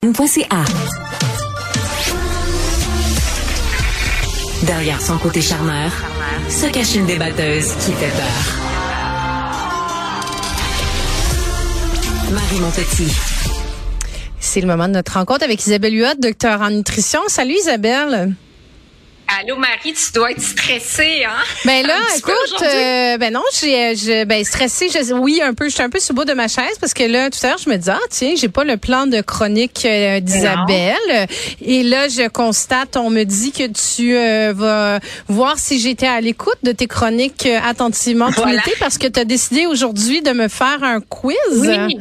A. Derrière son côté charmeur, se cache une débatteuse qui fait peur. Marie Montpetit. C'est le moment de notre rencontre avec Isabelle Huot, docteur en nutrition. Salut Isabelle. Allô Marie, tu dois être stressée, hein? Ben là, écoute, euh, ben non, j'ai, je, ben stressée, je, oui un peu, je suis un peu sous bout de ma chaise parce que là, tout à l'heure, je me disais, ah tiens, j'ai pas le plan de chronique euh, d'Isabelle. Et là, je constate, on me dit que tu euh, vas voir si j'étais à l'écoute de tes chroniques attentivement tout l'été parce que tu as décidé aujourd'hui de me faire un quiz. Oui.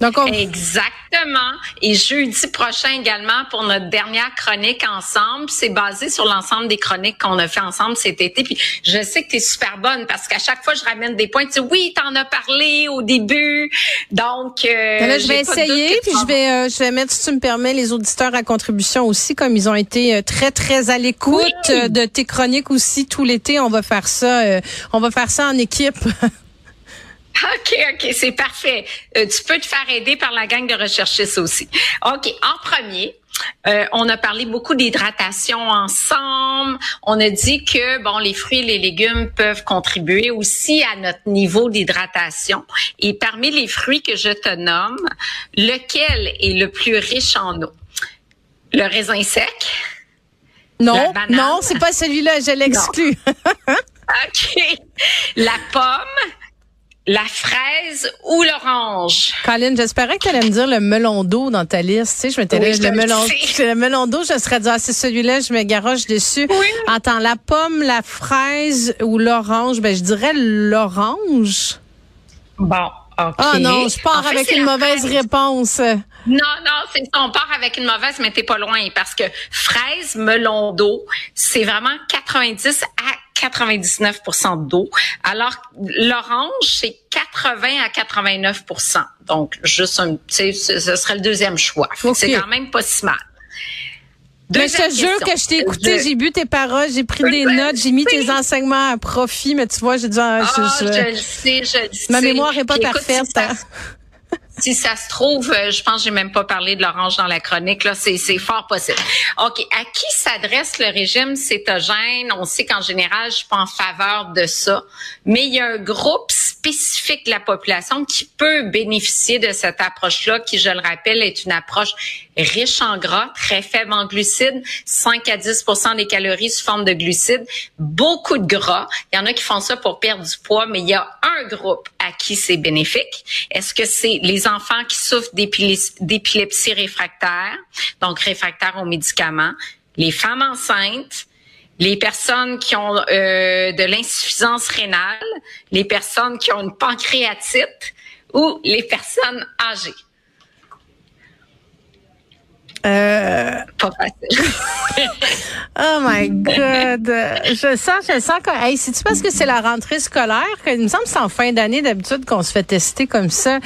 Donc Exactement. Et jeudi prochain également pour notre dernière chronique ensemble. C'est basé sur l'ensemble des chroniques qu'on a fait ensemble cet été. Puis je sais que tu es super bonne parce qu'à chaque fois, je ramène des points. Tu dis, oui, t'en as parlé au début. Donc, euh, ben je vais essayer. Puis je vais, euh, je vais mettre, si tu me permets, les auditeurs à contribution aussi, comme ils ont été euh, très, très à l'écoute de tes chroniques aussi tout l'été. On va faire ça. on va faire ça en équipe. OK, OK, c'est parfait. Euh, tu peux te faire aider par la gang de recherchistes aussi. OK, en premier, euh, on a parlé beaucoup d'hydratation ensemble. On a dit que bon, les fruits et les légumes peuvent contribuer aussi à notre niveau d'hydratation. Et parmi les fruits que je te nomme, lequel est le plus riche en eau? Le raisin sec? Non, non, c'est pas celui-là. Je l'exclus. OK. La pomme? La fraise ou l'orange? Colin, j'espérais que tu allais me dire le melon d'eau dans ta liste. Tu sais, je me oui, le, melon, le melon d'eau, je serais dit, ah, c'est celui-là, je me garoche dessus. Oui. Attends, la pomme, la fraise ou l'orange? Ben, je dirais l'orange. Bon. Okay. Ah non, je pars avec une mauvaise réponse. Non, non, c'est on part avec une mauvaise, mais t'es pas loin parce que fraise, melon d'eau, c'est vraiment 90 à 99% d'eau, alors l'orange c'est 80 à 89% Donc juste un, ce serait le deuxième choix. C'est quand même pas si mal. mais je te jure que je t'ai écouté, j'ai bu tes paroles, j'ai pris des notes, j'ai mis tes enseignements à profit, mais tu vois, j'ai dit, ah, je, je, je, le sais, je le sais. Ma mémoire est pas parfaite. Hein si ça se trouve, euh, je pense que j'ai même pas parlé de l'orange dans la chronique. Là, c'est, c'est fort possible. OK. À qui s'adresse le régime cétogène? On sait qu'en général, je suis pas en faveur de ça. Mais il y a un groupe spécifique de la population qui peut bénéficier de cette approche-là, qui, je le rappelle, est une approche riche en gras, très faible en glucides, 5 à 10 des calories sous forme de glucides, beaucoup de gras. Il y en a qui font ça pour perdre du poids, mais il y a un groupe à qui c'est bénéfique. Est-ce que c'est les enfants qui souffrent d'épilepsie réfractaire, donc réfractaire aux médicaments, les femmes enceintes, les personnes qui ont euh, de l'insuffisance rénale, les personnes qui ont une pancréatite ou les personnes âgées. Euh... Pas facile. oh my God. Je sens, je sens que, hey, c'est-tu parce que c'est la rentrée scolaire que, il me semble que c'est en fin d'année d'habitude qu'on se fait tester comme ça?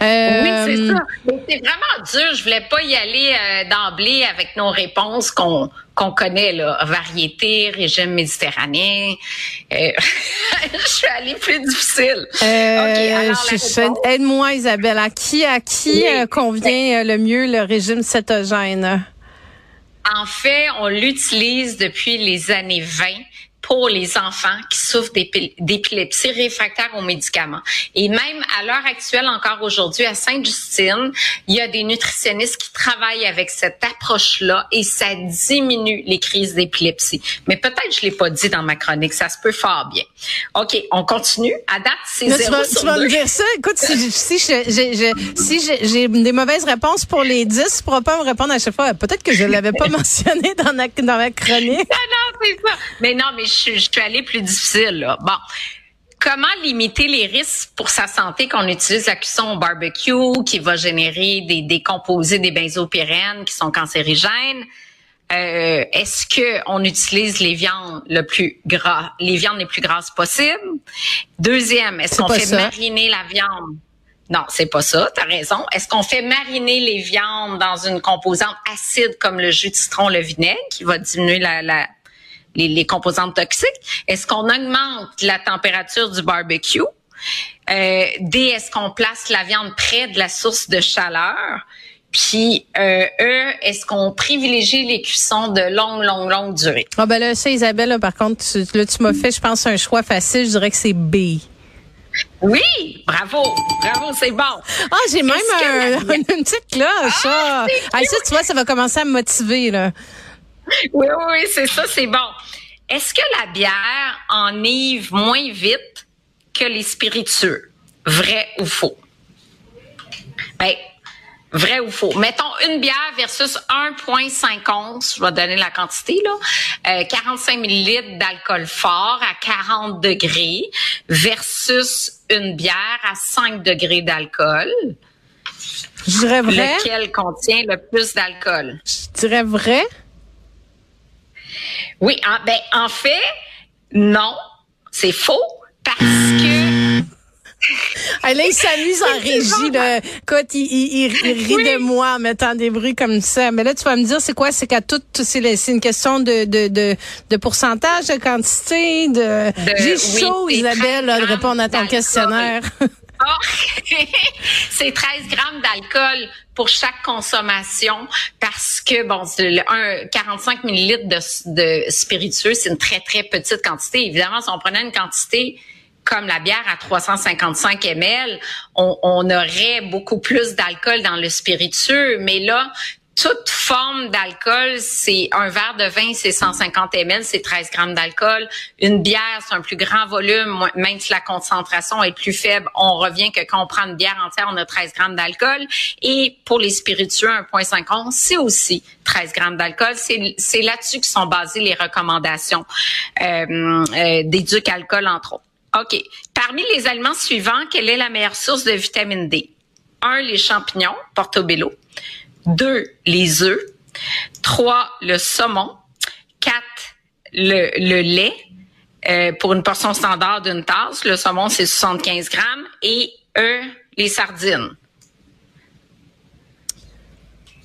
Euh... Oui, c'est ça. C'est vraiment dur. Je voulais pas y aller euh, d'emblée avec nos réponses qu'on qu'on connaît, là, variété, régime méditerranéen. Euh, je suis allée plus difficile. Euh, Aide-moi, Isabelle. À qui, à qui euh, convient euh, le mieux le régime cétogène? En fait, on l'utilise depuis les années 20 pour les enfants qui souffrent d'épilepsie réfractaire aux médicaments. Et même à l'heure actuelle, encore aujourd'hui, à Sainte-Justine, il y a des nutritionnistes qui travaillent avec cette approche-là et ça diminue les crises d'épilepsie. Mais peut-être je l'ai pas dit dans ma chronique, ça se peut fort bien. OK, on continue. À date, c'est zéro tu vas, tu vas me dire ça. Écoute, si, si j'ai si des mauvaises réponses pour les 10, tu pourras pas me répondre à chaque fois. Peut-être que je l'avais pas mentionné dans ma chronique. non, non, c'est ça. Mais non, mais je, suis allée plus difficile. Là. Bon. Comment limiter les risques pour sa santé qu'on utilise la cuisson au barbecue qui va générer des, des composés des benzopyrénes qui sont cancérigènes? Euh, est-ce que on utilise les viandes le plus gras, les viandes les plus grasses possibles? Deuxième, est-ce qu'on fait mariner la viande? Non, c'est pas ça, tu as raison. Est-ce qu'on fait mariner les viandes dans une composante acide comme le jus de citron, le vinaigre, qui va diminuer la, la les, composantes toxiques? Est-ce qu'on augmente la température du barbecue? Euh, D, est-ce qu'on place la viande près de la source de chaleur? Puis euh, eux, est-ce qu'on privilégie les cuissons de longue, longue, longue durée? Ah ben là, ça, Isabelle, là, par contre, tu, là, tu m'as fait, je pense, un choix facile. Je dirais que c'est B. Oui, bravo, bravo, c'est bon. Ah, j'ai même un, une petite cloche. Ah, ah. ça, tu vois, ça va commencer à me motiver là. Oui, oui, c'est ça, c'est bon. Est-ce que la bière enivre moins vite que les spiritueux? Vrai ou faux? Ben, Vrai ou faux? Mettons une bière versus 1,5 onces, je vais donner la quantité, là, 45 euh, millilitres d'alcool fort à 40 degrés versus une bière à 5 degrés d'alcool. Je dirais vrai. Lequel contient le plus d'alcool? Je dirais vrai. Oui, en, ben, en fait, non, c'est faux parce que ah, là, il s'amuse en régie. Là. Écoute, il, il, rit de moi en mettant des bruits comme ça. Mais là, tu vas me dire, c'est quoi? C'est qu'à tout, c'est une question de, de, de, de, pourcentage, de quantité, de... J'ai chaud, Isabelle, de répondre à ton questionnaire. C'est 13 grammes d'alcool pour chaque consommation parce que bon, un 45 millilitres de, de spiritueux, c'est une très très petite quantité. Évidemment, si on prenait une quantité comme la bière à 355 ml, on, on aurait beaucoup plus d'alcool dans le spiritueux. Mais là, toute forme d'alcool, c'est un verre de vin, c'est 150 ml, c'est 13 grammes d'alcool. Une bière, c'est un plus grand volume, même si la concentration est plus faible, on revient que quand on prend une bière entière, on a 13 grammes d'alcool. Et pour les spiritueux, 1,50, c'est aussi 13 grammes d'alcool. C'est là-dessus que sont basées les recommandations euh, euh, d'éduc alcool, entre autres. OK. Parmi les aliments suivants, quelle est la meilleure source de vitamine D? Un, les champignons, portobello. Deux, les œufs. Trois, le saumon. Quatre, le, le lait. Euh, pour une portion standard d'une tasse, le saumon, c'est 75 grammes. Et E, les sardines.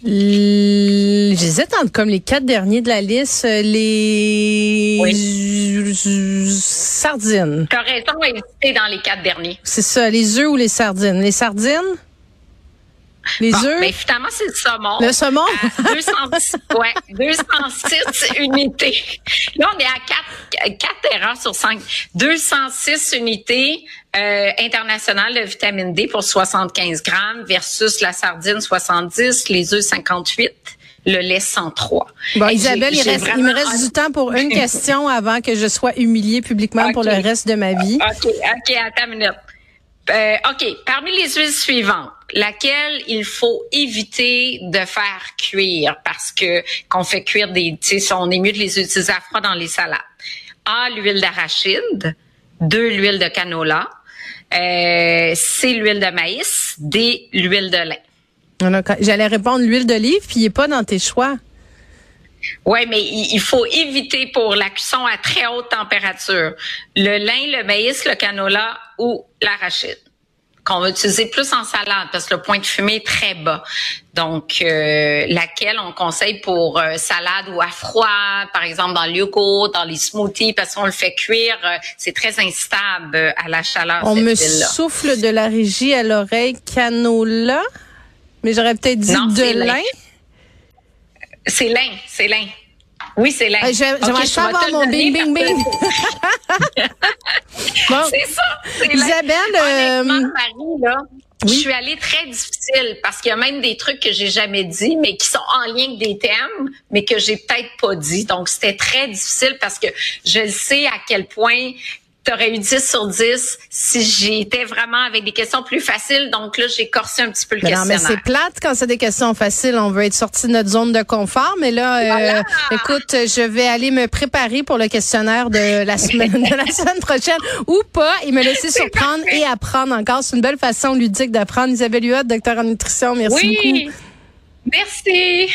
J'hésite entre comme les quatre derniers de la liste, euh, les sardines. T'as raison hésiter dans les quatre derniers. C'est ça, les œufs ou les sardines. Les sardines? Les œufs? Mais ben, finalement, c'est le saumon. Le saumon? 206, ouais, 206 unités. Là, on est à 4, 4 erreurs sur 5. 206 unités euh, internationales de vitamine D pour 75 grammes versus la sardine 70, les œufs 58 le lait 103. Bon, Isabelle, il, reste, il me reste du temps pour une question avant que je sois humiliée publiquement pour le reste de ma vie. OK, OK, attends une minute. Euh, OK, parmi les huiles suivantes, laquelle il faut éviter de faire cuire parce que qu'on fait cuire des, tu sais, on est mieux de les utiliser à froid dans les salades. A, l'huile d'arachide. Deux, l'huile de canola. Euh, C, l'huile de maïs. D, l'huile de lin. J'allais répondre l'huile d'olive, puis il n'est pas dans tes choix. Oui, mais il faut éviter pour la cuisson à très haute température le lin, le maïs, le canola ou l'arachide qu'on va utiliser plus en salade parce que le point de fumée est très bas. Donc, euh, laquelle on conseille pour euh, salade ou à froid, par exemple dans le yogourt, dans les smoothies, parce qu'on le fait cuire, euh, c'est très instable à la chaleur. On me souffle de la régie à l'oreille canola, mais j'aurais peut-être dit de lin. C'est lin, c'est lin. Oui, c'est lin. J'aimerais pas avoir mon bing, bing, bing. C'est ça. Isabelle, euh, Marie, là, je suis allée très difficile parce qu'il y a même des trucs que j'ai jamais dit, mais qui sont en lien avec des thèmes, mais que j'ai peut-être pas dit. Donc, c'était très difficile parce que je le sais à quel point tu eu 10 sur 10 si j'étais vraiment avec des questions plus faciles. Donc là, j'ai corsé un petit peu le questionnaire. Non, mais c'est plate quand c'est des questions faciles. On veut être sorti de notre zone de confort. Mais là, euh, écoute, je vais aller me préparer pour le questionnaire de la semaine, de la semaine prochaine ou pas et me laisser surprendre et apprendre encore. C'est une belle façon ludique d'apprendre. Isabelle Huot, docteur en nutrition. Merci oui. beaucoup. Merci.